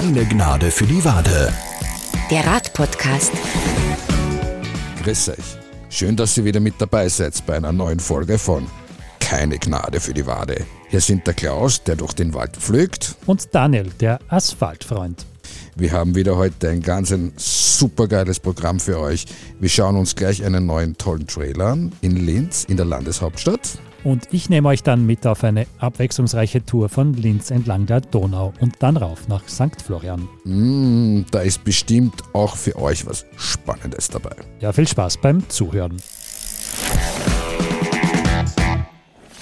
Keine Gnade für die Wade. Der Radpodcast. Grüß euch. Schön, dass ihr wieder mit dabei seid bei einer neuen Folge von Keine Gnade für die Wade. Hier sind der Klaus, der durch den Wald pflügt. Und Daniel, der Asphaltfreund. Wir haben wieder heute ein ganz ein supergeiles Programm für euch. Wir schauen uns gleich einen neuen tollen Trailer an in Linz, in der Landeshauptstadt. Und ich nehme euch dann mit auf eine abwechslungsreiche Tour von Linz entlang der Donau und dann rauf nach St. Florian. Mm, da ist bestimmt auch für euch was Spannendes dabei. Ja, viel Spaß beim Zuhören.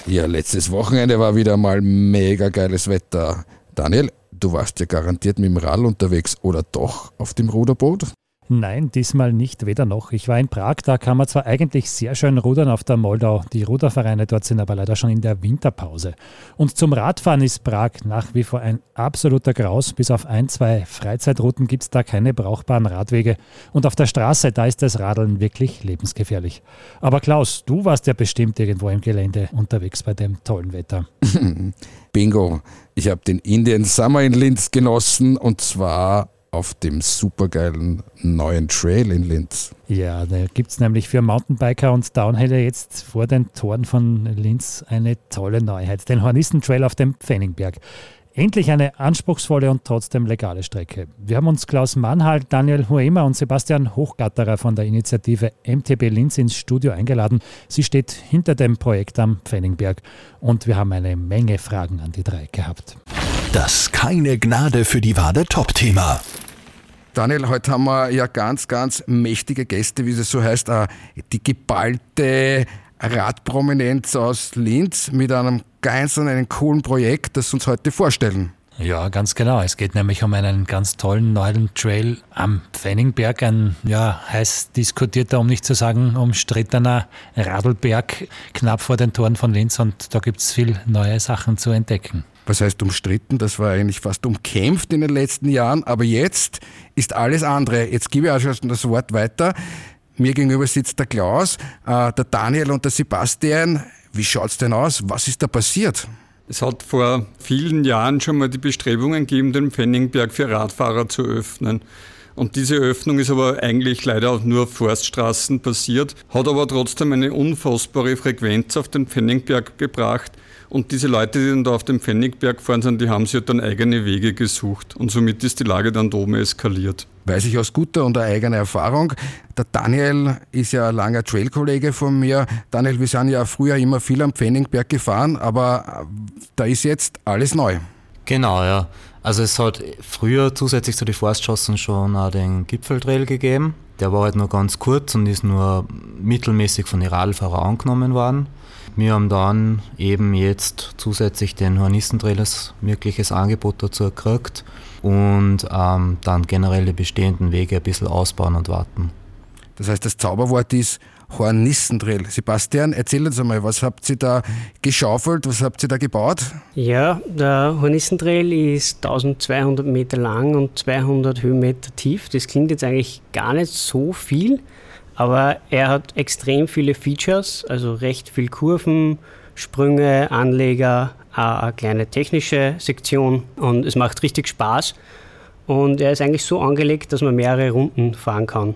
Ja, letztes Wochenende war wieder mal mega geiles Wetter. Daniel, du warst ja garantiert mit dem Rad unterwegs oder doch auf dem Ruderboot? Nein, diesmal nicht, weder noch. Ich war in Prag, da kann man zwar eigentlich sehr schön rudern auf der Moldau. Die Rudervereine dort sind aber leider schon in der Winterpause. Und zum Radfahren ist Prag nach wie vor ein absoluter Graus. Bis auf ein, zwei Freizeitrouten gibt es da keine brauchbaren Radwege. Und auf der Straße, da ist das Radeln wirklich lebensgefährlich. Aber Klaus, du warst ja bestimmt irgendwo im Gelände unterwegs bei dem tollen Wetter. Bingo. Ich habe den Indian Summer in Linz genossen und zwar auf dem supergeilen neuen Trail in Linz. Ja, da gibt es nämlich für Mountainbiker und Downhiller jetzt vor den Toren von Linz eine tolle Neuheit, den Hornistentrail auf dem Pfenningberg. Endlich eine anspruchsvolle und trotzdem legale Strecke. Wir haben uns Klaus Mannhall, Daniel Huemer und Sebastian Hochgatterer von der Initiative MTB Linz ins Studio eingeladen. Sie steht hinter dem Projekt am Pfenningberg und wir haben eine Menge Fragen an die drei gehabt. Das Keine Gnade für die Wade Top-Thema. Daniel, heute haben wir ja ganz, ganz mächtige Gäste, wie es so heißt. Äh, die geballte Radprominenz aus Linz mit einem ganz einem coolen Projekt, das uns heute vorstellen. Ja, ganz genau. Es geht nämlich um einen ganz tollen neuen Trail am Pfenningberg, ein ja, heiß diskutierter, um nicht zu sagen umstrittener Radlberg knapp vor den Toren von Linz und da gibt es viel neue Sachen zu entdecken was heißt umstritten, das war eigentlich fast umkämpft in den letzten Jahren, aber jetzt ist alles andere. Jetzt gebe ich auch schon das Wort weiter. Mir gegenüber sitzt der Klaus, äh, der Daniel und der Sebastian. Wie schaut es denn aus? Was ist da passiert? Es hat vor vielen Jahren schon mal die Bestrebungen gegeben, den Pfenningberg für Radfahrer zu öffnen. Und diese Öffnung ist aber eigentlich leider auch nur auf Forststraßen passiert, hat aber trotzdem eine unfassbare Frequenz auf den Pfenningberg gebracht. Und diese Leute, die dann da auf dem Pfennigberg gefahren sind, die haben sich dann eigene Wege gesucht. Und somit ist die Lage dann da oben eskaliert. Weiß ich aus guter und eigener Erfahrung. Der Daniel ist ja ein langer Trailkollege von mir. Daniel, wir sind ja früher immer viel am Pfennigberg gefahren, aber da ist jetzt alles neu. Genau, ja. Also es hat früher zusätzlich zu den Forststraßen schon auch den Gipfeltrail gegeben. Der war halt nur ganz kurz und ist nur mittelmäßig von den Radfahrern angenommen worden. Wir haben dann eben jetzt zusätzlich den Hornistentrail als wirkliches Angebot dazu gekriegt und ähm, dann generell die bestehenden Wege ein bisschen ausbauen und warten. Das heißt, das Zauberwort ist Hornissentrail. Sebastian, erzähl uns einmal, was habt ihr da geschaufelt, was habt ihr da gebaut? Ja, der Hornissentrail ist 1200 Meter lang und 200 Höhenmeter tief. Das klingt jetzt eigentlich gar nicht so viel, aber er hat extrem viele Features, also recht viel Kurven, Sprünge, Anleger, eine kleine technische Sektion und es macht richtig Spaß. Und er ist eigentlich so angelegt, dass man mehrere Runden fahren kann.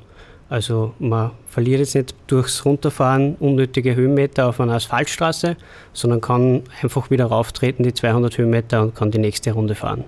Also man verliert jetzt nicht durchs Runterfahren unnötige Höhenmeter auf einer Asphaltstraße, sondern kann einfach wieder rauftreten, die 200 Höhenmeter und kann die nächste Runde fahren.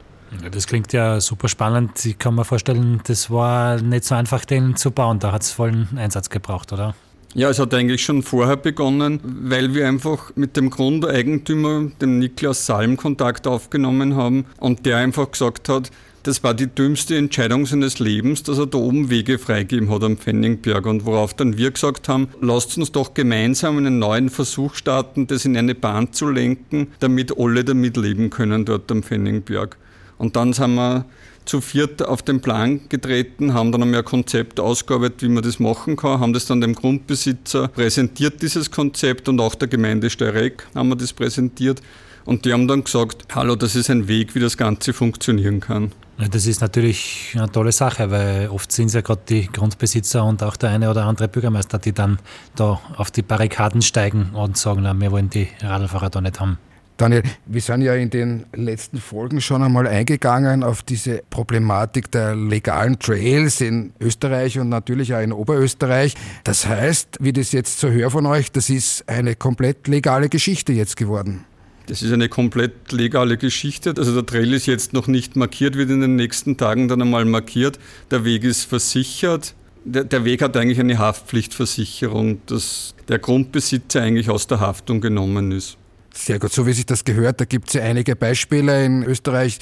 Das klingt ja super spannend. Ich kann mir vorstellen, das war nicht so einfach, den zu bauen. Da hat es vollen Einsatz gebraucht, oder? Ja, es hat eigentlich schon vorher begonnen, weil wir einfach mit dem Grundeigentümer, dem Niklas Salm, Kontakt aufgenommen haben und der einfach gesagt hat, das war die dümmste Entscheidung seines Lebens, dass er da oben Wege freigegeben hat am Pfenningberg. Und worauf dann wir gesagt haben, lasst uns doch gemeinsam einen neuen Versuch starten, das in eine Bahn zu lenken, damit alle damit leben können dort am Pfenningberg. Und dann sind wir zu viert auf den Plan getreten, haben dann einmal ein Konzept ausgearbeitet, wie man das machen kann, haben das dann dem Grundbesitzer präsentiert, dieses Konzept, und auch der Gemeinde Steyreck haben wir das präsentiert. Und die haben dann gesagt, hallo, das ist ein Weg, wie das Ganze funktionieren kann. Das ist natürlich eine tolle Sache, weil oft sind es ja gerade die Grundbesitzer und auch der eine oder andere Bürgermeister, die dann da auf die Barrikaden steigen und sagen, na, wir wollen die Radlfahrer da nicht haben. Daniel, wir sind ja in den letzten Folgen schon einmal eingegangen auf diese Problematik der legalen Trails in Österreich und natürlich auch in Oberösterreich. Das heißt, wie das jetzt so höre von euch, das ist eine komplett legale Geschichte jetzt geworden. Das ist eine komplett legale Geschichte. Also der Trail ist jetzt noch nicht markiert, wird in den nächsten Tagen dann einmal markiert. Der Weg ist versichert. Der Weg hat eigentlich eine Haftpflichtversicherung, dass der Grundbesitzer eigentlich aus der Haftung genommen ist. Sehr gut, so wie sich das gehört, da gibt es ja einige Beispiele in Österreich,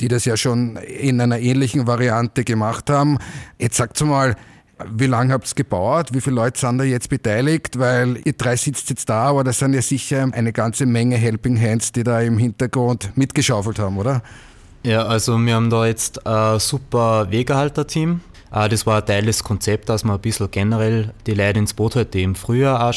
die das ja schon in einer ähnlichen Variante gemacht haben. Jetzt sagt mal, wie lange habt ihr gebaut? Wie viele Leute sind da jetzt beteiligt? Weil ihr drei sitzt jetzt da, aber das sind ja sicher eine ganze Menge Helping Hands, die da im Hintergrund mitgeschaufelt haben, oder? Ja, also wir haben da jetzt ein super Wegehalter-Team. Äh, das war ein Teil des Konzepts, dass wir ein bisschen generell die Leute ins Boot halt, im Frühjahr auch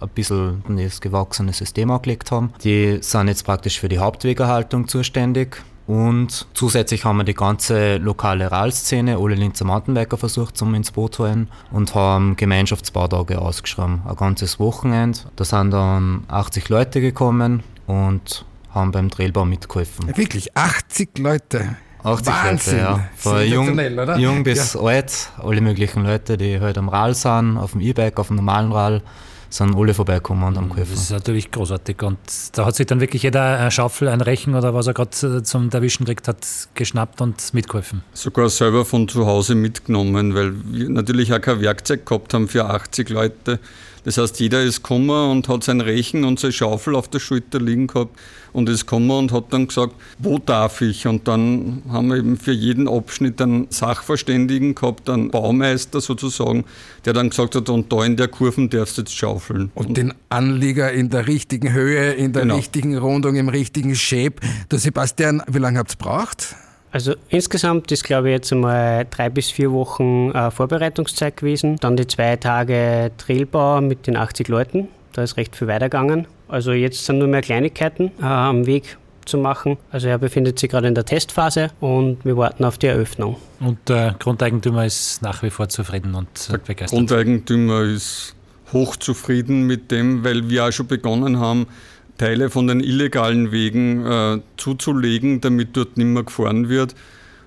ein bisschen das gewachsene System angelegt haben. Die sind jetzt praktisch für die Hauptwegehaltung zuständig. Und zusätzlich haben wir die ganze lokale RAL-Szene, alle Linzer Mountainbiker versucht zum ins Boot holen und haben Gemeinschaftsbautage ausgeschrieben. Ein ganzes Wochenende. Da sind dann 80 Leute gekommen und haben beim Trailbau mitgeholfen. Wirklich, 80 Leute. 80 Wahnsinn. Leute, ja. Von jung, jung bis ja. alt, alle möglichen Leute, die halt am Rad sind, auf dem E-Bike, auf dem normalen Rad sind alle vorbeikommen und haben geholfen. Das ist natürlich großartig. Und da hat sich dann wirklich jeder eine Schaufel, ein Rechen oder was er gerade zum Erwischen kriegt hat, geschnappt und mitgeholfen. Sogar selber von zu Hause mitgenommen, weil wir natürlich auch kein Werkzeug gehabt haben für 80 Leute. Das heißt, jeder ist gekommen und hat sein Rechen und seine Schaufel auf der Schulter liegen gehabt und ist gekommen und hat dann gesagt, wo darf ich? Und dann haben wir eben für jeden Abschnitt einen Sachverständigen gehabt, einen Baumeister sozusagen, der dann gesagt hat, und da in der Kurven darfst du jetzt schaufeln. Und, und den Anlieger in der richtigen Höhe, in der genau. richtigen Rundung, im richtigen Shape. Du Sebastian, wie lange habt ihr gebraucht? Also insgesamt ist, glaube ich, jetzt einmal drei bis vier Wochen äh, Vorbereitungszeit gewesen. Dann die zwei Tage Trailbau mit den 80 Leuten. Da ist recht viel weitergegangen. Also jetzt sind nur mehr Kleinigkeiten äh, am Weg zu machen. Also er befindet sich gerade in der Testphase und wir warten auf die Eröffnung. Und der Grundeigentümer ist nach wie vor zufrieden und der begeistert. Grundeigentümer ist hochzufrieden mit dem, weil wir auch schon begonnen haben, Teile von den illegalen Wegen äh, zuzulegen, damit dort nicht mehr gefahren wird.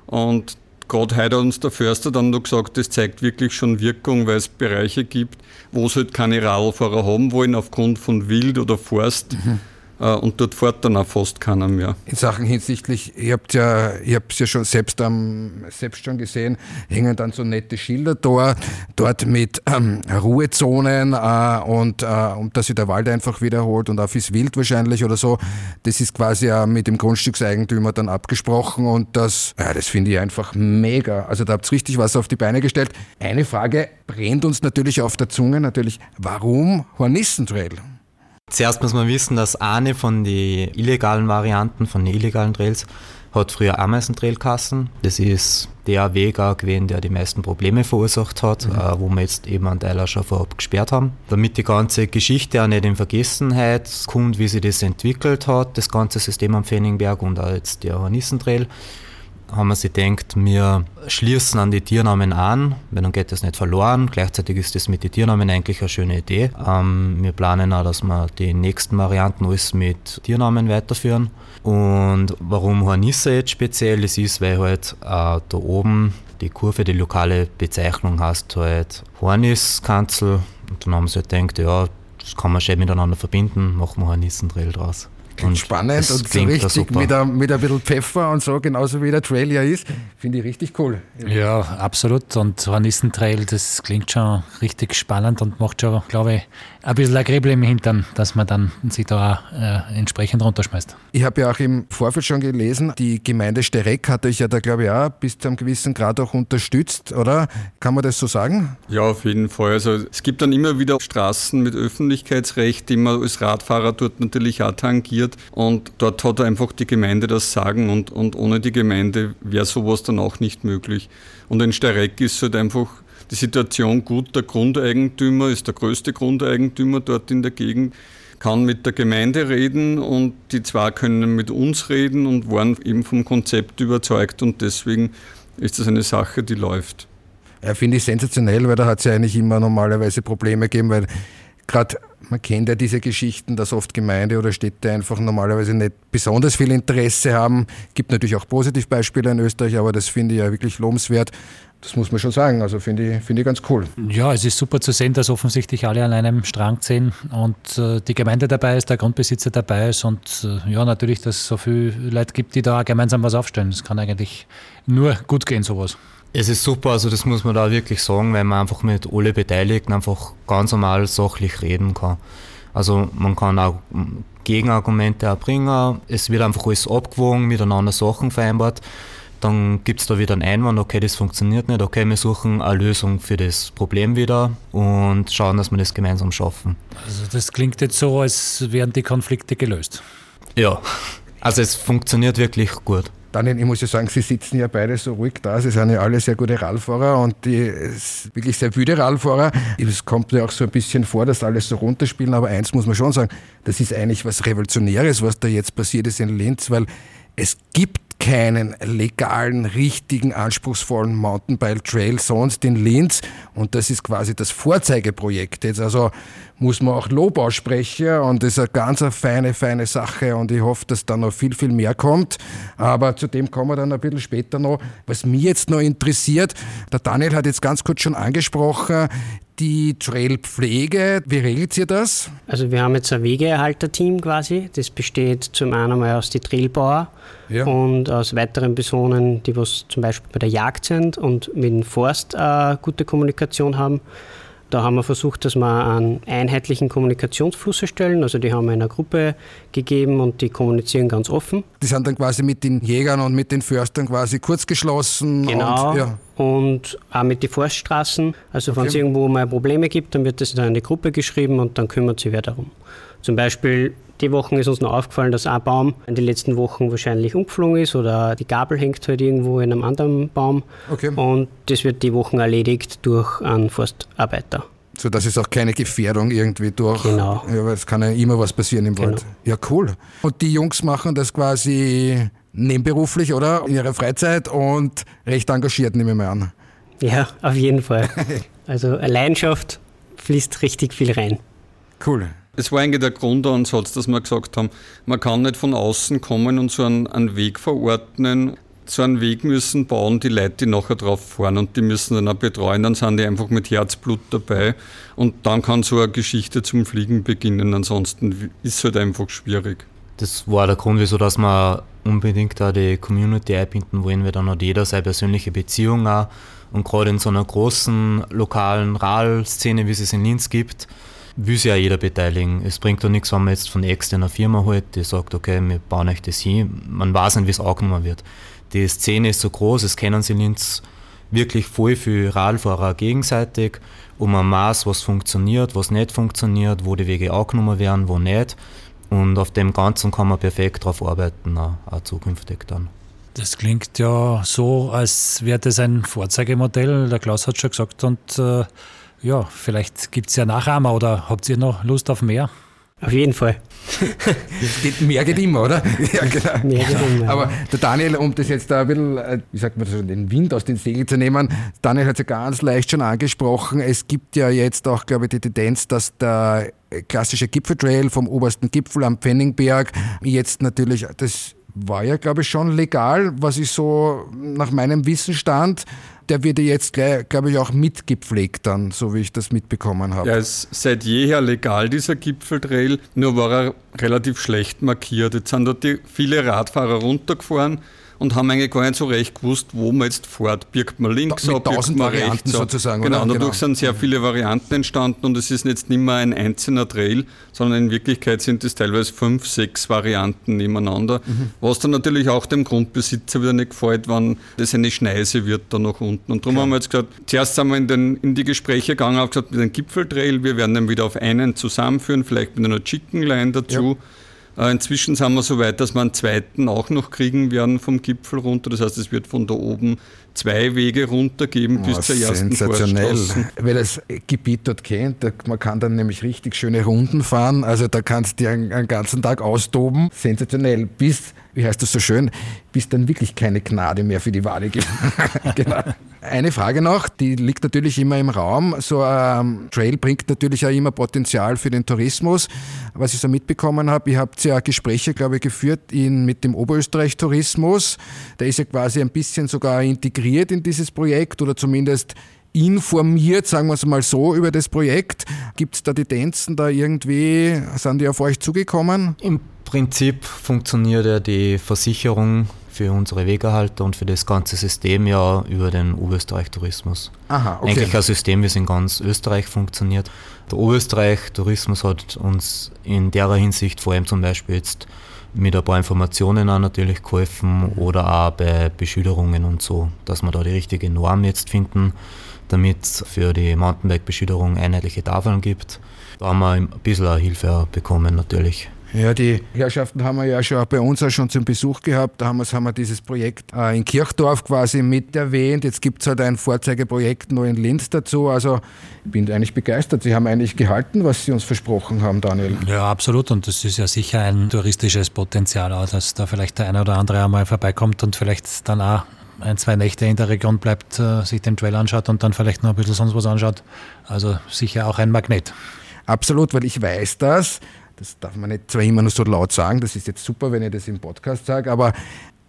Und gerade heute hat uns der Förster dann noch gesagt, das zeigt wirklich schon Wirkung, weil es Bereiche gibt, wo es halt keine Radlfahrer haben wollen aufgrund von Wild oder Forst. Mhm. Äh, und dort fährt dann auch fast keiner mehr. In Sachen hinsichtlich, ihr habt ja, ich habe es ja schon selbst, ähm, selbst schon gesehen, hängen dann so nette Schilder da, dort mit ähm, Ruhezonen äh, und, äh, und dass sich der Wald einfach wiederholt und auch fürs Wild wahrscheinlich oder so. Das ist quasi auch mit dem Grundstückseigentümer dann abgesprochen und das, ja, das finde ich einfach mega. Also da habt ihr richtig was auf die Beine gestellt. Eine Frage brennt uns natürlich auf der Zunge, natürlich, warum Hornissentrail? Zuerst muss man wissen, dass eine von den illegalen Varianten, von den illegalen Trails, hat früher Ameisentrailkassen. Das ist der Weg auch gewesen, der die meisten Probleme verursacht hat, mhm. äh, wo wir jetzt eben einen Teil auch schon vorab gesperrt haben. Damit die ganze Geschichte auch nicht in Vergessenheit kommt, wie sich das entwickelt hat, das ganze System am Fenningberg und auch jetzt der Hornissentrail, haben wir sich gedacht, wir schließen an die Tiernamen an, weil dann geht das nicht verloren. Gleichzeitig ist das mit den Tiernamen eigentlich eine schöne Idee. Ähm, wir planen auch, dass wir die nächsten Varianten alles mit Tiernamen weiterführen. Und warum Hornisse jetzt speziell? Das ist, weil halt äh, da oben die Kurve, die lokale Bezeichnung heißt halt Horniskanzel. Und dann haben sie halt gedacht, ja, das kann man schön miteinander verbinden, machen wir Hornissentrail draus. Klingt spannend und so richtig mit, ein, mit ein bisschen Pfeffer und so, genauso wie der Trail ja ist. Finde ich richtig cool. Ja, absolut. Und Hornissentrail, das klingt schon richtig spannend und macht schon, glaube ich, ein bisschen ein Gräbel im Hintern, dass man dann sich da äh, entsprechend runterschmeißt. Ich habe ja auch im Vorfeld schon gelesen, die Gemeinde Stereck hat euch ja da, glaube ich, auch bis zu einem gewissen Grad auch unterstützt, oder? Kann man das so sagen? Ja, auf jeden Fall. Also es gibt dann immer wieder Straßen mit Öffentlichkeitsrecht, die man als Radfahrer dort natürlich auch tangiert. Und dort hat einfach die Gemeinde das Sagen und, und ohne die Gemeinde wäre sowas dann auch nicht möglich. Und in Stereck ist halt einfach die Situation gut. Der Grundeigentümer ist der größte Grundeigentümer dort in der Gegend, kann mit der Gemeinde reden und die zwei können mit uns reden und waren eben vom Konzept überzeugt und deswegen ist das eine Sache, die läuft. Ja, Finde ich sensationell, weil da hat es ja eigentlich immer normalerweise Probleme gegeben, weil gerade man kennt ja diese Geschichten, dass oft Gemeinde oder Städte einfach normalerweise nicht besonders viel Interesse haben. Gibt natürlich auch Positivbeispiele in Österreich, aber das finde ich ja wirklich lobenswert. Das muss man schon sagen. Also finde ich, finde ich ganz cool. Ja, es ist super zu sehen, dass offensichtlich alle an einem Strang ziehen und äh, die Gemeinde dabei ist, der Grundbesitzer dabei ist und äh, ja, natürlich, dass es so viele Leute gibt, die da gemeinsam was aufstellen. Das kann eigentlich nur gut gehen, sowas. Es ist super, also das muss man da wirklich sagen, weil man einfach mit alle Beteiligten einfach ganz normal sachlich reden kann. Also man kann auch Gegenargumente erbringen, es wird einfach alles abgewogen, miteinander Sachen vereinbart. Dann gibt es da wieder einen Einwand, okay, das funktioniert nicht, okay, wir suchen eine Lösung für das Problem wieder und schauen, dass wir das gemeinsam schaffen. Also das klingt jetzt so, als wären die Konflikte gelöst. Ja, also es funktioniert wirklich gut. Daniel, ich muss ja sagen, Sie sitzen ja beide so ruhig da. Sie sind ja alle sehr gute Radfahrer und die wirklich sehr müde Radfahrer. Es kommt ja auch so ein bisschen vor, dass alles so runterspielen. Aber eins muss man schon sagen, das ist eigentlich was Revolutionäres, was da jetzt passiert ist in Linz, weil es gibt keinen legalen, richtigen, anspruchsvollen Mountainbike Trail sonst in Linz. Und das ist quasi das Vorzeigeprojekt. Jetzt also muss man auch Lob aussprechen und das ist eine ganz eine feine, feine Sache und ich hoffe, dass da noch viel, viel mehr kommt. Aber zu dem kommen wir dann ein bisschen später noch. Was mich jetzt noch interessiert, der Daniel hat jetzt ganz kurz schon angesprochen, die Trailpflege, wie regelt ihr das? Also wir haben jetzt ein Wegeerhalterteam quasi. Das besteht zum einen einmal aus den Trailbauern ja. und aus weiteren Personen, die was zum Beispiel bei der Jagd sind und mit dem Forst eine gute Kommunikation haben. Da haben wir versucht, dass wir einen einheitlichen Kommunikationsfluss erstellen. Also die haben wir in einer Gruppe gegeben und die kommunizieren ganz offen. Die sind dann quasi mit den Jägern und mit den Förstern quasi kurzgeschlossen. Genau. Und, ja. und auch mit den Forststraßen. Also wenn es irgendwo mal Probleme gibt, dann wird das dann in die Gruppe geschrieben und dann kümmert sich wer darum. Zum Beispiel die Wochen ist uns noch aufgefallen, dass ein Baum in den letzten Wochen wahrscheinlich umgeflogen ist oder die Gabel hängt halt irgendwo in einem anderen Baum. Okay. Und das wird die Wochen erledigt durch einen Forstarbeiter. So dass es auch keine Gefährdung irgendwie durch. Genau. Ja, weil es kann ja immer was passieren im Wald. Genau. Ja, cool. Und die Jungs machen das quasi nebenberuflich, oder? In ihrer Freizeit und recht engagiert, nehme ich mal an. Ja, auf jeden Fall. Also Leidenschaft fließt richtig viel rein. Cool. Es war eigentlich der Grundansatz, dass wir gesagt haben, man kann nicht von außen kommen und so einen, einen Weg verordnen. So einen Weg müssen bauen die Leute, die nachher drauf fahren und die müssen dann auch betreuen, dann sind die einfach mit Herzblut dabei und dann kann so eine Geschichte zum Fliegen beginnen. Ansonsten ist es halt einfach schwierig. Das war der Grund, wieso dass wir unbedingt da die Community einbinden wollen, weil dann hat jeder seine persönliche Beziehung auch. Und gerade in so einer großen lokalen RAL-Szene, wie es es in Linz gibt, will sich ja jeder beteiligen. Es bringt doch nichts, wenn man jetzt von externer Firma holt, die sagt, okay, wir bauen euch das hin. Man weiß nicht, wie es angenommen wird. Die Szene ist so groß, es kennen sie Linz wirklich voll für Radfahrer gegenseitig und man weiß, was funktioniert, was nicht funktioniert, wo die Wege angenommen werden, wo nicht. Und auf dem Ganzen kann man perfekt drauf arbeiten, auch, auch zukünftig dann. Das klingt ja so, als wäre das ein Vorzeigemodell. Der Klaus hat schon gesagt und äh, ja, vielleicht gibt es ja Nachahmer oder habt ihr noch Lust auf mehr? Auf jeden Fall. geht, mehr geht immer, oder? ja, genau. Mehr geht immer. Aber der Daniel, um das jetzt da ein bisschen, äh, wie sagt man das, den Wind aus den Segeln zu nehmen, Daniel hat es ja ganz leicht schon angesprochen. Es gibt ja jetzt auch, glaube ich, die Tendenz, dass der klassische Gipfeltrail vom obersten Gipfel am Pfenningberg jetzt natürlich das war ja, glaube ich, schon legal, was ich so nach meinem Wissen stand. Der wird ja jetzt, glaube ich, auch mitgepflegt dann, so wie ich das mitbekommen habe. Ja, ist seit jeher legal, dieser Gipfeltrail, nur war er relativ schlecht markiert. Jetzt sind dort viele Radfahrer runtergefahren und haben eigentlich gar nicht so recht gewusst, wo man jetzt fährt. Birgt man links ab, birgt man rechts sozusagen. Genau, dadurch genau. sind sehr viele Varianten entstanden und es ist jetzt nicht mehr ein einzelner Trail, sondern in Wirklichkeit sind es teilweise fünf, sechs Varianten nebeneinander, mhm. was dann natürlich auch dem Grundbesitzer wieder nicht gefällt, wenn das eine Schneise wird da nach unten. Und darum ja. haben wir jetzt gesagt, zuerst sind wir in, den, in die Gespräche gegangen, haben gesagt, mit einem Gipfeltrail, wir werden dann wieder auf einen zusammenführen, vielleicht mit einer Chicken Line dazu. Ja inzwischen sind wir so weit, dass wir einen zweiten auch noch kriegen werden vom Gipfel runter. Das heißt, es wird von da oben zwei Wege runtergeben oh, bis zur ersten Sensationell. Wer das Gebiet dort kennt, man kann dann nämlich richtig schöne Runden fahren. Also da kannst du einen, einen ganzen Tag austoben. Sensationell. Bis wie heißt das so schön, bis dann wirklich keine Gnade mehr für die Wade gibt. genau. Eine Frage noch, die liegt natürlich immer im Raum. So ein Trail bringt natürlich auch immer Potenzial für den Tourismus. Was ich so mitbekommen habe, ihr habt ja Gespräche, glaube ich, geführt in, mit dem Oberösterreich-Tourismus. Der ist ja quasi ein bisschen sogar integriert in dieses Projekt oder zumindest informiert, sagen wir es mal so, über das Projekt. Gibt es da die Tänzen da irgendwie, sind die auf euch zugekommen? Im Prinzip funktioniert ja die Versicherung für unsere Wegerhalter und für das ganze System ja über den Oberösterreich-Tourismus. Aha, okay. Eigentlich ein System, wie es in ganz Österreich funktioniert. Der Oberösterreich-Tourismus hat uns in der Hinsicht vor allem zum Beispiel jetzt mit ein paar Informationen auch natürlich geholfen oder auch bei Beschilderungen und so, dass wir da die richtige Norm jetzt finden damit es für die Mountainbike-Beschilderung einheitliche Tafeln gibt. Da haben wir ein bisschen Hilfe bekommen natürlich. Ja, die Herrschaften haben wir ja schon bei uns auch schon zum Besuch gehabt. Da haben wir, haben wir dieses Projekt in Kirchdorf quasi mit erwähnt. Jetzt gibt es halt ein Vorzeigeprojekt noch in Linz dazu. Also ich bin eigentlich begeistert. Sie haben eigentlich gehalten, was Sie uns versprochen haben, Daniel. Ja, absolut. Und das ist ja sicher ein touristisches Potenzial, auch, dass da vielleicht der eine oder andere einmal vorbeikommt und vielleicht dann auch ein, zwei Nächte in der Region bleibt, äh, sich den Trail anschaut und dann vielleicht noch ein bisschen sonst was anschaut. Also sicher auch ein Magnet. Absolut, weil ich weiß das. Das darf man nicht zwar immer nur so laut sagen, das ist jetzt super, wenn ich das im Podcast sage, aber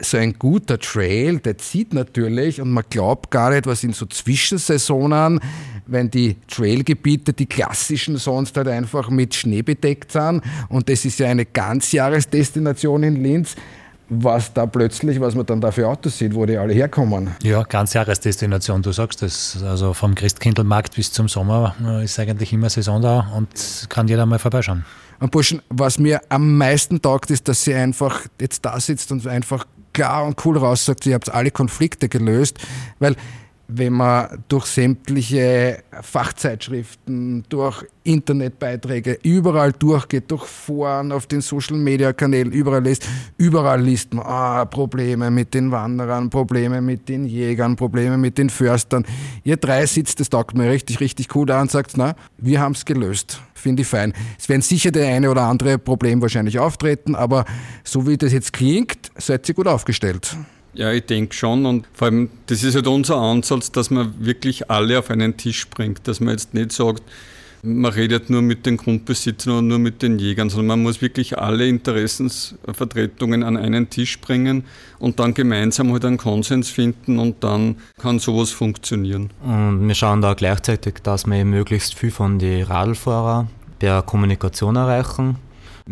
so ein guter Trail, der zieht natürlich und man glaubt gar nicht, was in so Zwischensaisonen, wenn die Trailgebiete, die klassischen sonst halt einfach mit Schnee bedeckt sind und das ist ja eine Ganzjahresdestination in Linz, was da plötzlich, was man dann da für Autos sieht, wo die alle herkommen. Ja, ganz Jahresdestination, du sagst das. Also vom Christkindlmarkt bis zum Sommer ist eigentlich immer Saison da und kann jeder mal vorbeischauen. Und Burschen, was mir am meisten taugt, ist, dass sie einfach jetzt da sitzt und einfach klar und cool raussagt, ihr habt alle Konflikte gelöst, weil wenn man durch sämtliche Fachzeitschriften, durch Internetbeiträge überall durchgeht, durch Foren, auf den Social Media Kanälen, überall liest, überall liest man ah, Probleme mit den Wanderern, Probleme mit den Jägern, Probleme mit den Förstern. Ihr drei sitzt, das taugt mir richtig, richtig cool an und sagt, na, wir haben es gelöst. Finde ich fein. Es werden sicher der eine oder andere Problem wahrscheinlich auftreten, aber so wie das jetzt klingt, seid ihr gut aufgestellt. Ja, ich denke schon. Und vor allem, das ist halt unser Ansatz, dass man wirklich alle auf einen Tisch bringt. Dass man jetzt nicht sagt, man redet nur mit den Grundbesitzern oder nur mit den Jägern, sondern man muss wirklich alle Interessensvertretungen an einen Tisch bringen und dann gemeinsam halt einen Konsens finden und dann kann sowas funktionieren. Und wir schauen da gleichzeitig, dass wir möglichst viel von den Radlfahrern per Kommunikation erreichen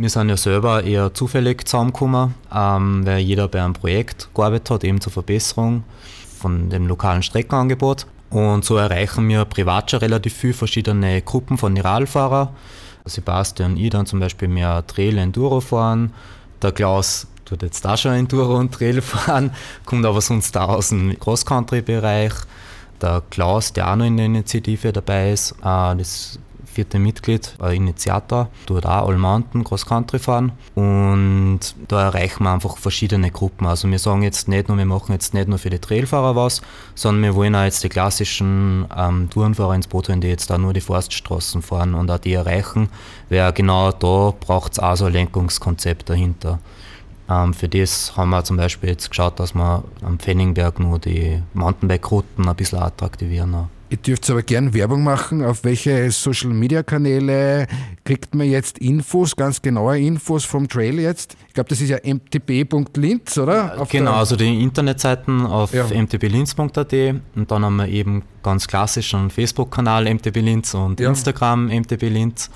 wir sind ja selber eher zufällig zusammengekommen, ähm, weil jeder bei einem Projekt gearbeitet hat, eben zur Verbesserung von dem lokalen Streckenangebot. Und so erreichen wir privat schon relativ viele verschiedene Gruppen von Radfahrern. Sebastian und ich dann zum Beispiel mehr Trail Enduro fahren. Der Klaus tut jetzt auch schon Enduro und Trail fahren, kommt aber sonst auch aus dem Cross-Country-Bereich. Der Klaus, der auch noch in der Initiative dabei ist, äh, das vierte Mitglied, ein Initiator, tut auch All Mountain Cross Country fahren und da erreichen wir einfach verschiedene Gruppen. Also wir sagen jetzt nicht nur, wir machen jetzt nicht nur für die Trailfahrer was, sondern wir wollen auch jetzt die klassischen ähm, Tourenfahrer ins Boot holen, die jetzt da nur die Forststraßen fahren und auch die erreichen, weil genau da braucht es auch so ein Lenkungskonzept dahinter. Ähm, für das haben wir zum Beispiel jetzt geschaut, dass wir am Pfenningberg nur die Mountainbike-Routen ein bisschen attraktivieren. Ihr dürft aber gern Werbung machen. Auf welche Social Media Kanäle kriegt man jetzt Infos, ganz genaue Infos vom Trail jetzt? Ich glaube, das ist ja mtb.linz, oder? Auf genau, also die Internetseiten auf ja. mtblinz.at und dann haben wir eben ganz klassisch einen Facebook-Kanal mtblinz und ja. Instagram mtblinz.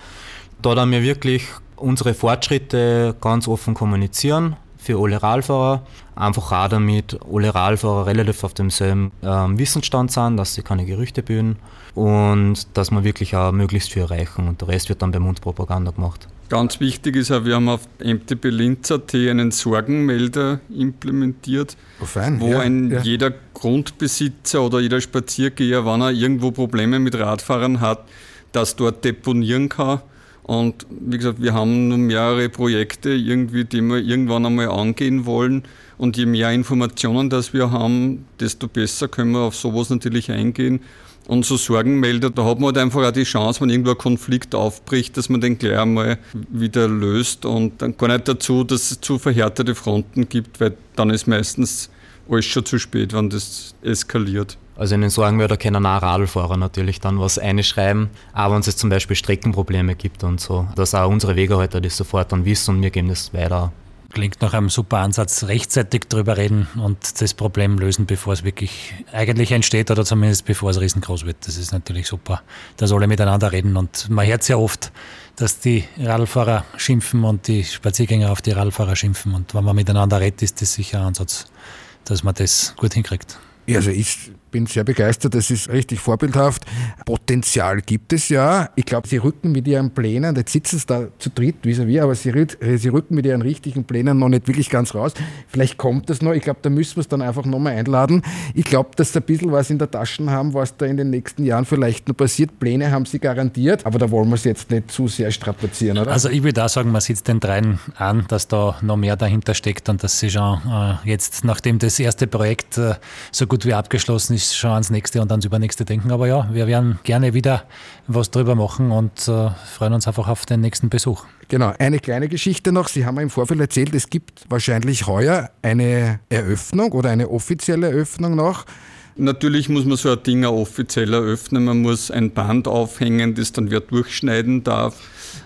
Da haben wir wirklich unsere Fortschritte ganz offen kommunizieren für alle Radfahrer. Einfach auch damit alle Radfahrer relativ auf demselben ähm, Wissensstand sind, dass sie keine Gerüchte bilden und dass wir wirklich auch möglichst viel erreichen und der Rest wird dann bei Mundpropaganda gemacht. Ganz wichtig ist auch, wir haben auf MTB Linz.at einen Sorgenmelder implementiert, oh fein, wo ja, ein ja. jeder Grundbesitzer oder jeder Spaziergeher, wenn er irgendwo Probleme mit Radfahrern hat, das dort deponieren kann Und wie gesagt, wir haben nur mehrere Projekte irgendwie, die wir irgendwann einmal angehen wollen. Und je mehr Informationen das wir haben, desto besser können wir auf sowas natürlich eingehen. Und so Sorgenmelder, da hat man halt einfach auch die Chance, wenn irgendwo ein Konflikt aufbricht, dass man den gleich einmal wieder löst und dann gar nicht dazu, dass es zu verhärtete Fronten gibt, weil dann ist meistens alles schon zu spät, wenn das eskaliert. Also in den Sorgenmeldern können auch Radlfahrer natürlich dann was einschreiben, auch wenn es zum Beispiel Streckenprobleme gibt und so, dass auch unsere Wegehalter das sofort dann wissen und wir geben das weiter klingt nach einem super Ansatz, rechtzeitig drüber reden und das Problem lösen, bevor es wirklich eigentlich entsteht oder zumindest bevor es riesengroß wird. Das ist natürlich super, dass alle miteinander reden und man hört sehr oft, dass die Radlfahrer schimpfen und die Spaziergänger auf die Radlfahrer schimpfen und wenn man miteinander redet, ist das sicher ein Ansatz, dass man das gut hinkriegt. Also ich bin sehr begeistert, das ist richtig vorbildhaft. Potenzial gibt es ja. Ich glaube, sie rücken mit ihren Plänen, jetzt sitzen sie da zu dritt vis-à-vis, aber sie, sie, rücken mit ihren richtigen Plänen noch nicht wirklich ganz raus. Vielleicht kommt das noch. Ich glaube, da müssen wir es dann einfach nochmal einladen. Ich glaube, dass sie ein bisschen was in der Tasche haben, was da in den nächsten Jahren vielleicht noch passiert. Pläne haben sie garantiert, aber da wollen wir es jetzt nicht zu sehr strapazieren, oder? Also ich würde auch sagen, man sieht den dreien an, dass da noch mehr dahinter steckt und dass sie schon äh, jetzt, nachdem das erste Projekt äh, so gut wie abgeschlossen ist, ist schon ans nächste und ans übernächste denken. Aber ja, wir werden gerne wieder was drüber machen und äh, freuen uns einfach auf den nächsten Besuch. Genau, eine kleine Geschichte noch. Sie haben im Vorfeld erzählt, es gibt wahrscheinlich heuer eine Eröffnung oder eine offizielle Eröffnung noch. Natürlich muss man so ein Ding auch offiziell eröffnen. Man muss ein Band aufhängen, das dann wer durchschneiden darf.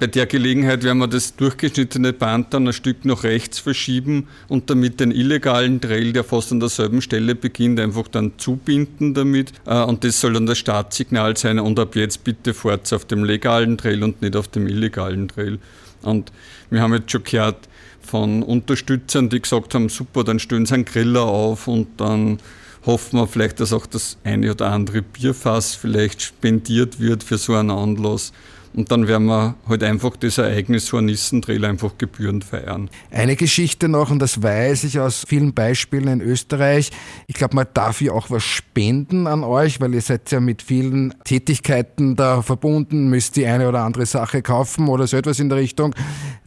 Bei der Gelegenheit werden wir das durchgeschnittene Band dann ein Stück nach rechts verschieben und damit den illegalen Trail, der fast an derselben Stelle beginnt, einfach dann zubinden damit. Äh, und das soll dann das Startsignal sein. Und ab jetzt bitte fahrt auf dem legalen Trail und nicht auf dem illegalen Trail. Und wir haben jetzt schon gehört von Unterstützern, die gesagt haben, super, dann stellen sie einen Griller auf und dann hoffen wir vielleicht, dass auch das eine oder andere Bierfass vielleicht spendiert wird für so einen Anlass. Und dann werden wir halt einfach das Ereignis Hornissentrail einfach gebührend feiern. Eine Geschichte noch, und das weiß ich aus vielen Beispielen in Österreich. Ich glaube, man darf ja auch was spenden an euch, weil ihr seid ja mit vielen Tätigkeiten da verbunden, müsst die eine oder andere Sache kaufen oder so etwas in der Richtung.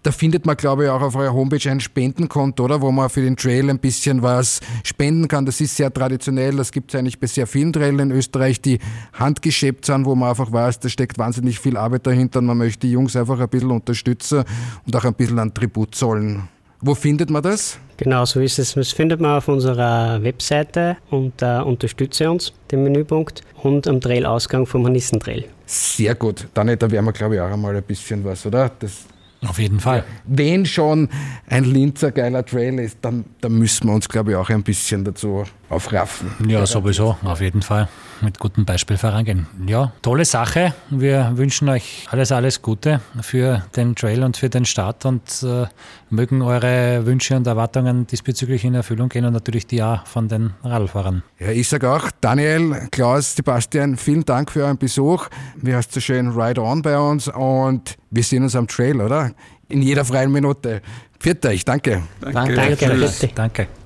Da findet man, glaube ich, auch auf eurer Homepage ein Spendenkonto, oder? Wo man für den Trail ein bisschen was spenden kann. Das ist sehr traditionell. Das gibt es eigentlich bei sehr vielen Trails in Österreich, die handgeschäbt sind, wo man einfach weiß, da steckt wahnsinnig viel Arbeit dahinter und man möchte die Jungs einfach ein bisschen unterstützen und auch ein bisschen an Tribut zollen. Wo findet man das? Genau, so ist es. Das findet man auf unserer Webseite unter Unterstütze uns, den Menüpunkt, und am Trailausgang vom Hornissentrail. Sehr gut. Dann da werden wir, glaube ich, auch einmal ein bisschen was, oder? Das auf jeden Fall. Wenn schon ein Linzer geiler Trail ist, dann, dann müssen wir uns, glaube ich, auch ein bisschen dazu aufraffen. Ja, sowieso, auf jeden Fall. Mit gutem Beispiel vorangehen. Ja, tolle Sache. Wir wünschen euch alles, alles Gute für den Trail und für den Start und äh, mögen eure Wünsche und Erwartungen diesbezüglich in Erfüllung gehen und natürlich die auch von den Radfahrern. Ja, ich sage auch, Daniel, Klaus, Sebastian, vielen Dank für euren Besuch. Wir hast so schön Ride On bei uns und wir sehen uns am Trail, oder? In jeder freien Minute. Viert euch, danke. Danke. Danke. danke. danke.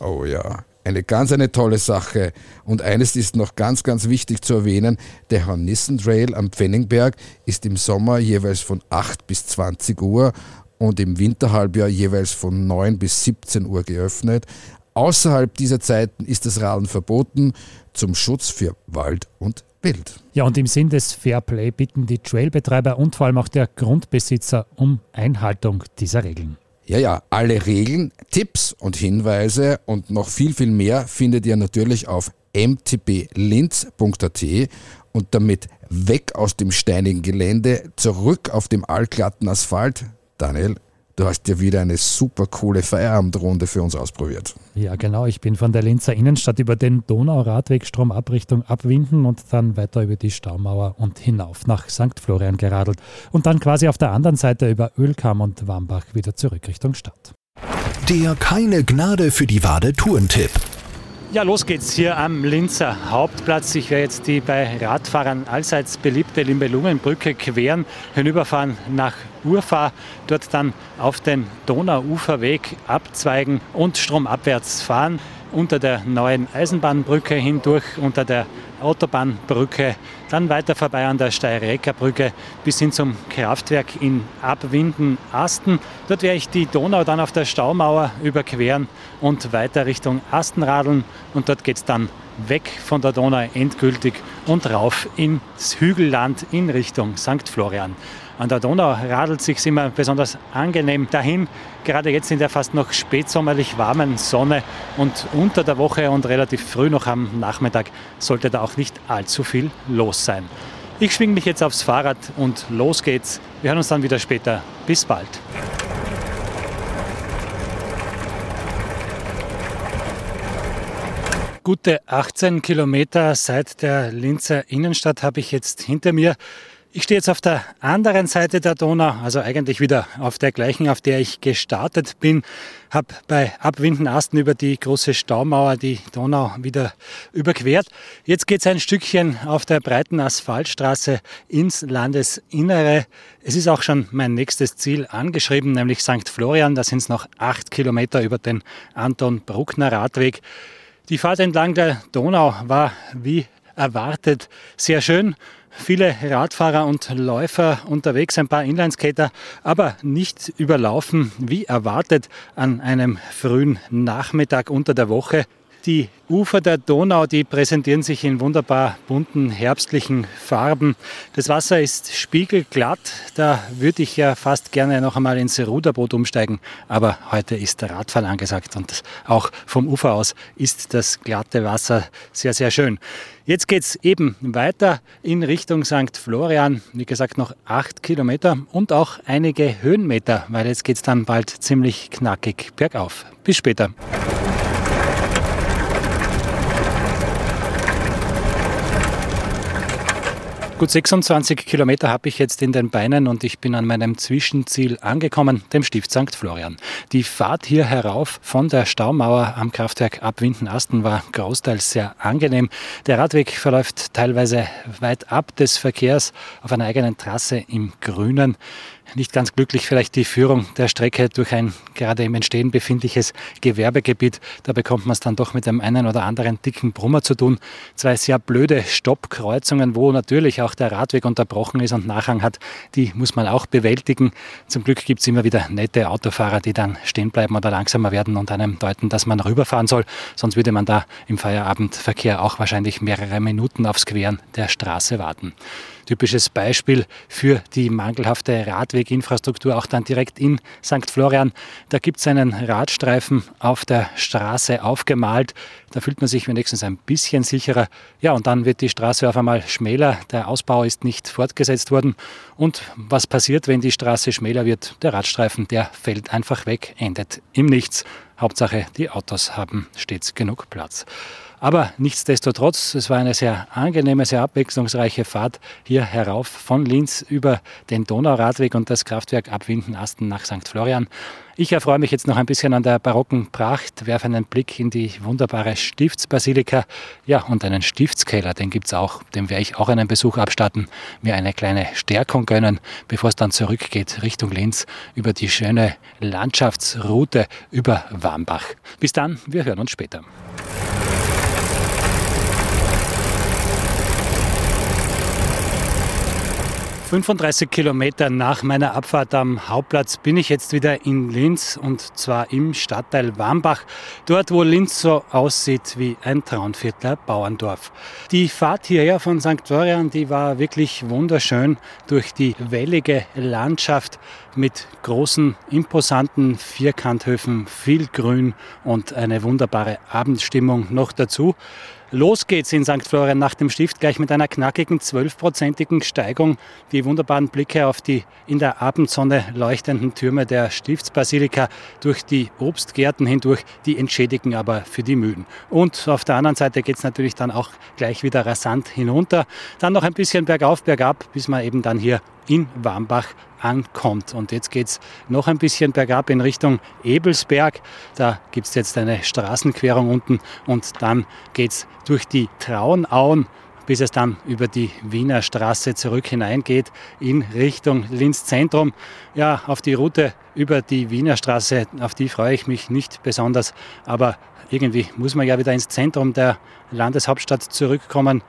Oh ja, eine ganz eine tolle Sache. Und eines ist noch ganz, ganz wichtig zu erwähnen. Der Hornissentrail am Pfenningberg ist im Sommer jeweils von 8 bis 20 Uhr und im Winterhalbjahr jeweils von 9 bis 17 Uhr geöffnet. Außerhalb dieser Zeiten ist das Radeln verboten zum Schutz für Wald und Wild. Ja, und im Sinn des Fairplay bitten die Trailbetreiber und vor allem auch der Grundbesitzer um Einhaltung dieser Regeln. Ja, ja, alle Regeln, Tipps und Hinweise und noch viel, viel mehr findet ihr natürlich auf mtblinz.at und damit weg aus dem steinigen Gelände, zurück auf dem allglatten Asphalt. Daniel, Du hast ja wieder eine super coole Feierabendrunde für uns ausprobiert. Ja, genau. Ich bin von der Linzer Innenstadt über den Donauradweg Stromabrichtung abwinden und dann weiter über die Staumauer und hinauf nach St. Florian geradelt und dann quasi auf der anderen Seite über Ölkam und Wambach wieder zurück Richtung Stadt. Der keine Gnade für die Wade Tourentipp. Ja, los geht's hier am Linzer Hauptplatz. Ich werde jetzt die bei Radfahrern allseits beliebte Limbelungenbrücke queren, hinüberfahren nach Urfahr, dort dann auf den Donauuferweg abzweigen und stromabwärts fahren. Unter der neuen Eisenbahnbrücke hindurch, unter der Autobahnbrücke, dann weiter vorbei an der Steirecker Brücke bis hin zum Kraftwerk in Abwinden-Asten. Dort werde ich die Donau dann auf der Staumauer überqueren und weiter Richtung Asten radeln und dort geht es dann weg von der Donau endgültig und rauf ins Hügelland in Richtung St. Florian. An der Donau radelt sich immer besonders angenehm dahin, gerade jetzt in der fast noch spätsommerlich warmen Sonne und unter der Woche und relativ früh noch am Nachmittag sollte da auch nicht allzu viel los sein. Ich schwinge mich jetzt aufs Fahrrad und los geht's. Wir hören uns dann wieder später. Bis bald. Gute 18 Kilometer seit der Linzer Innenstadt habe ich jetzt hinter mir. Ich stehe jetzt auf der anderen Seite der Donau, also eigentlich wieder auf der gleichen, auf der ich gestartet bin. Habe bei Abwindenasten über die große Staumauer die Donau wieder überquert. Jetzt geht es ein Stückchen auf der breiten Asphaltstraße ins Landesinnere. Es ist auch schon mein nächstes Ziel angeschrieben, nämlich St. Florian. Da sind es noch acht Kilometer über den Anton Bruckner Radweg. Die Fahrt entlang der Donau war wie erwartet sehr schön. Viele Radfahrer und Läufer unterwegs, ein paar Inlineskater, aber nicht überlaufen wie erwartet an einem frühen Nachmittag unter der Woche. Die Ufer der Donau, die präsentieren sich in wunderbar bunten herbstlichen Farben. Das Wasser ist spiegelglatt. Da würde ich ja fast gerne noch einmal ins Ruderboot umsteigen. Aber heute ist der Radfall angesagt und auch vom Ufer aus ist das glatte Wasser sehr, sehr schön. Jetzt geht es eben weiter in Richtung St. Florian. Wie gesagt, noch acht Kilometer und auch einige Höhenmeter, weil jetzt geht es dann bald ziemlich knackig bergauf. Bis später. Gut 26 Kilometer habe ich jetzt in den Beinen und ich bin an meinem Zwischenziel angekommen, dem Stift St. Florian. Die Fahrt hier herauf von der Staumauer am Kraftwerk ab Windenasten war großteils sehr angenehm. Der Radweg verläuft teilweise weit ab des Verkehrs auf einer eigenen Trasse im Grünen nicht ganz glücklich vielleicht die Führung der Strecke durch ein gerade im Entstehen befindliches Gewerbegebiet. Da bekommt man es dann doch mit dem einen oder anderen dicken Brummer zu tun. Zwei sehr blöde Stoppkreuzungen, wo natürlich auch der Radweg unterbrochen ist und Nachhang hat, die muss man auch bewältigen. Zum Glück gibt es immer wieder nette Autofahrer, die dann stehen bleiben oder langsamer werden und einem deuten, dass man rüberfahren soll. Sonst würde man da im Feierabendverkehr auch wahrscheinlich mehrere Minuten aufs Queren der Straße warten typisches Beispiel für die mangelhafte Radweginfrastruktur, auch dann direkt in St. Florian. Da gibt es einen Radstreifen auf der Straße aufgemalt. Da fühlt man sich wenigstens ein bisschen sicherer. Ja, und dann wird die Straße auf einmal schmäler. Der Ausbau ist nicht fortgesetzt worden. Und was passiert, wenn die Straße schmäler wird? Der Radstreifen, der fällt einfach weg, endet im Nichts. Hauptsache, die Autos haben stets genug Platz. Aber nichtsdestotrotz, es war eine sehr angenehme, sehr abwechslungsreiche Fahrt hier herauf von Linz über den Donauradweg und das Kraftwerk ab Windenasten nach St. Florian. Ich erfreue mich jetzt noch ein bisschen an der barocken Pracht, werfe einen Blick in die wunderbare Stiftsbasilika. Ja, und einen Stiftskeller, den gibt es auch. Dem werde ich auch einen Besuch abstatten, mir eine kleine Stärkung gönnen, bevor es dann zurückgeht Richtung Linz über die schöne Landschaftsroute über Warmbach. Bis dann, wir hören uns später. 35 Kilometer nach meiner Abfahrt am Hauptplatz bin ich jetzt wieder in Linz und zwar im Stadtteil Warmbach, dort wo Linz so aussieht wie ein Traunviertler Bauerndorf. Die Fahrt hierher von St. Florian, die war wirklich wunderschön durch die wellige Landschaft mit großen, imposanten Vierkanthöfen, viel Grün und eine wunderbare Abendstimmung noch dazu. Los geht's in St. Florian nach dem Stift gleich mit einer knackigen zwölfprozentigen Steigung. Die wunderbaren Blicke auf die in der Abendsonne leuchtenden Türme der Stiftsbasilika durch die Obstgärten hindurch, die entschädigen aber für die Mühen. Und auf der anderen Seite geht's natürlich dann auch gleich wieder rasant hinunter. Dann noch ein bisschen bergauf, bergab, bis man eben dann hier in Warmbach ankommt. Und jetzt geht es noch ein bisschen bergab in Richtung Ebelsberg. Da gibt es jetzt eine Straßenquerung unten und dann geht es durch die Trauenauen bis es dann über die Wiener Straße zurück hineingeht in Richtung Linz Zentrum. Ja, auf die Route über die Wiener Straße, auf die freue ich mich nicht besonders, aber irgendwie muss man ja wieder ins Zentrum der Landeshauptstadt zurückkommen.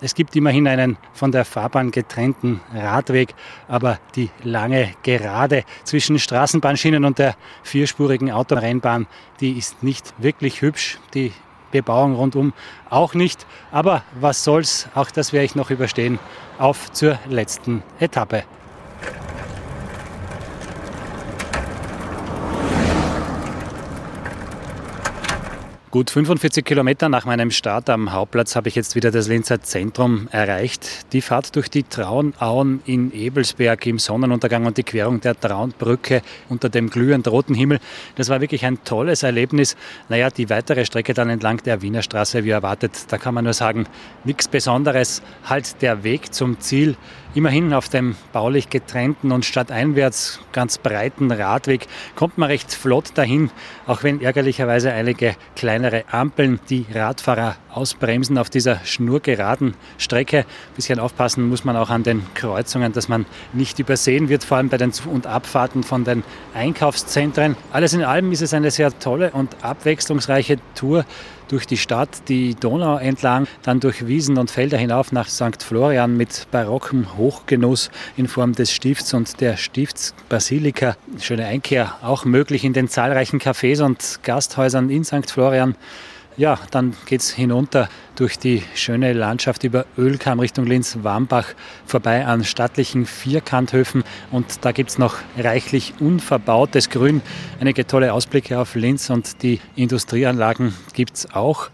Es gibt immerhin einen von der Fahrbahn getrennten Radweg, aber die lange Gerade zwischen Straßenbahnschienen und der vierspurigen Autorennbahn, die ist nicht wirklich hübsch. Die Bebauung rundum auch nicht. Aber was soll's, auch das werde ich noch überstehen. Auf zur letzten Etappe. Gut 45 Kilometer nach meinem Start am Hauptplatz habe ich jetzt wieder das Linzer Zentrum erreicht. Die Fahrt durch die Traunauen in Ebelsberg im Sonnenuntergang und die Querung der Traunbrücke unter dem glühend roten Himmel, das war wirklich ein tolles Erlebnis. Naja, die weitere Strecke dann entlang der Wiener Straße, wie erwartet, da kann man nur sagen, nichts Besonderes, halt der Weg zum Ziel. Immerhin auf dem baulich getrennten und stadteinwärts ganz breiten Radweg kommt man recht flott dahin, auch wenn ärgerlicherweise einige kleinere Ampeln die Radfahrer ausbremsen auf dieser schnurgeraden Strecke. Ein bisschen aufpassen muss man auch an den Kreuzungen, dass man nicht übersehen wird, vor allem bei den Zu- und Abfahrten von den Einkaufszentren. Alles in allem ist es eine sehr tolle und abwechslungsreiche Tour durch die Stadt, die Donau entlang, dann durch Wiesen und Felder hinauf nach St. Florian mit barockem Hochgenuss in Form des Stifts und der Stiftsbasilika. Schöne Einkehr auch möglich in den zahlreichen Cafés und Gasthäusern in St. Florian. Ja, dann geht es hinunter durch die schöne Landschaft über Ölkamm Richtung Linz-Wambach vorbei an stattlichen Vierkanthöfen und da gibt es noch reichlich unverbautes Grün. Einige tolle Ausblicke auf Linz und die Industrieanlagen gibt es auch.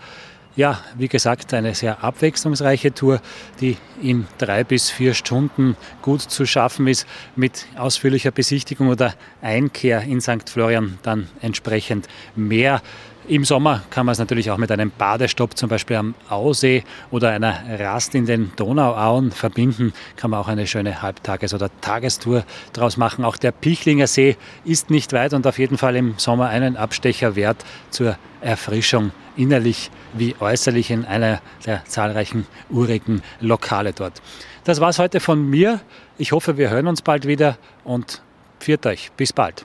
Ja, wie gesagt, eine sehr abwechslungsreiche Tour, die in drei bis vier Stunden gut zu schaffen ist, mit ausführlicher Besichtigung oder Einkehr in St. Florian dann entsprechend mehr. Im Sommer kann man es natürlich auch mit einem Badestopp zum Beispiel am Ausee oder einer Rast in den Donauauen verbinden. Kann man auch eine schöne Halbtages- oder Tagestour draus machen. Auch der Pichlinger See ist nicht weit und auf jeden Fall im Sommer einen Abstecher wert zur Erfrischung innerlich wie äußerlich in einer der zahlreichen urigen Lokale dort. Das war's heute von mir. Ich hoffe, wir hören uns bald wieder und pfiat euch. Bis bald.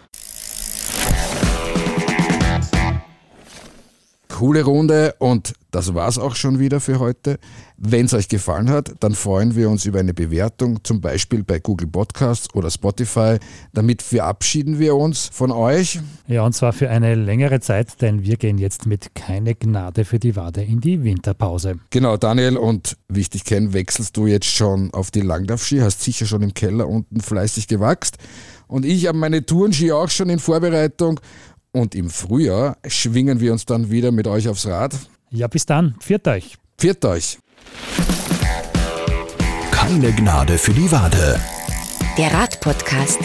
Coole Runde und das war's auch schon wieder für heute. Wenn es euch gefallen hat, dann freuen wir uns über eine Bewertung, zum Beispiel bei Google Podcasts oder Spotify. Damit verabschieden wir uns von euch. Ja, und zwar für eine längere Zeit, denn wir gehen jetzt mit keine Gnade für die Wade in die Winterpause. Genau, Daniel, und wie ich dich kenne, wechselst du jetzt schon auf die Langlaufski, hast sicher schon im Keller unten fleißig gewachst. Und ich habe meine Tourenski auch schon in Vorbereitung. Und im Frühjahr schwingen wir uns dann wieder mit euch aufs Rad. Ja, bis dann. Pfiat euch. Pfiat euch. Keine Gnade für die Wade. Der Radpodcast.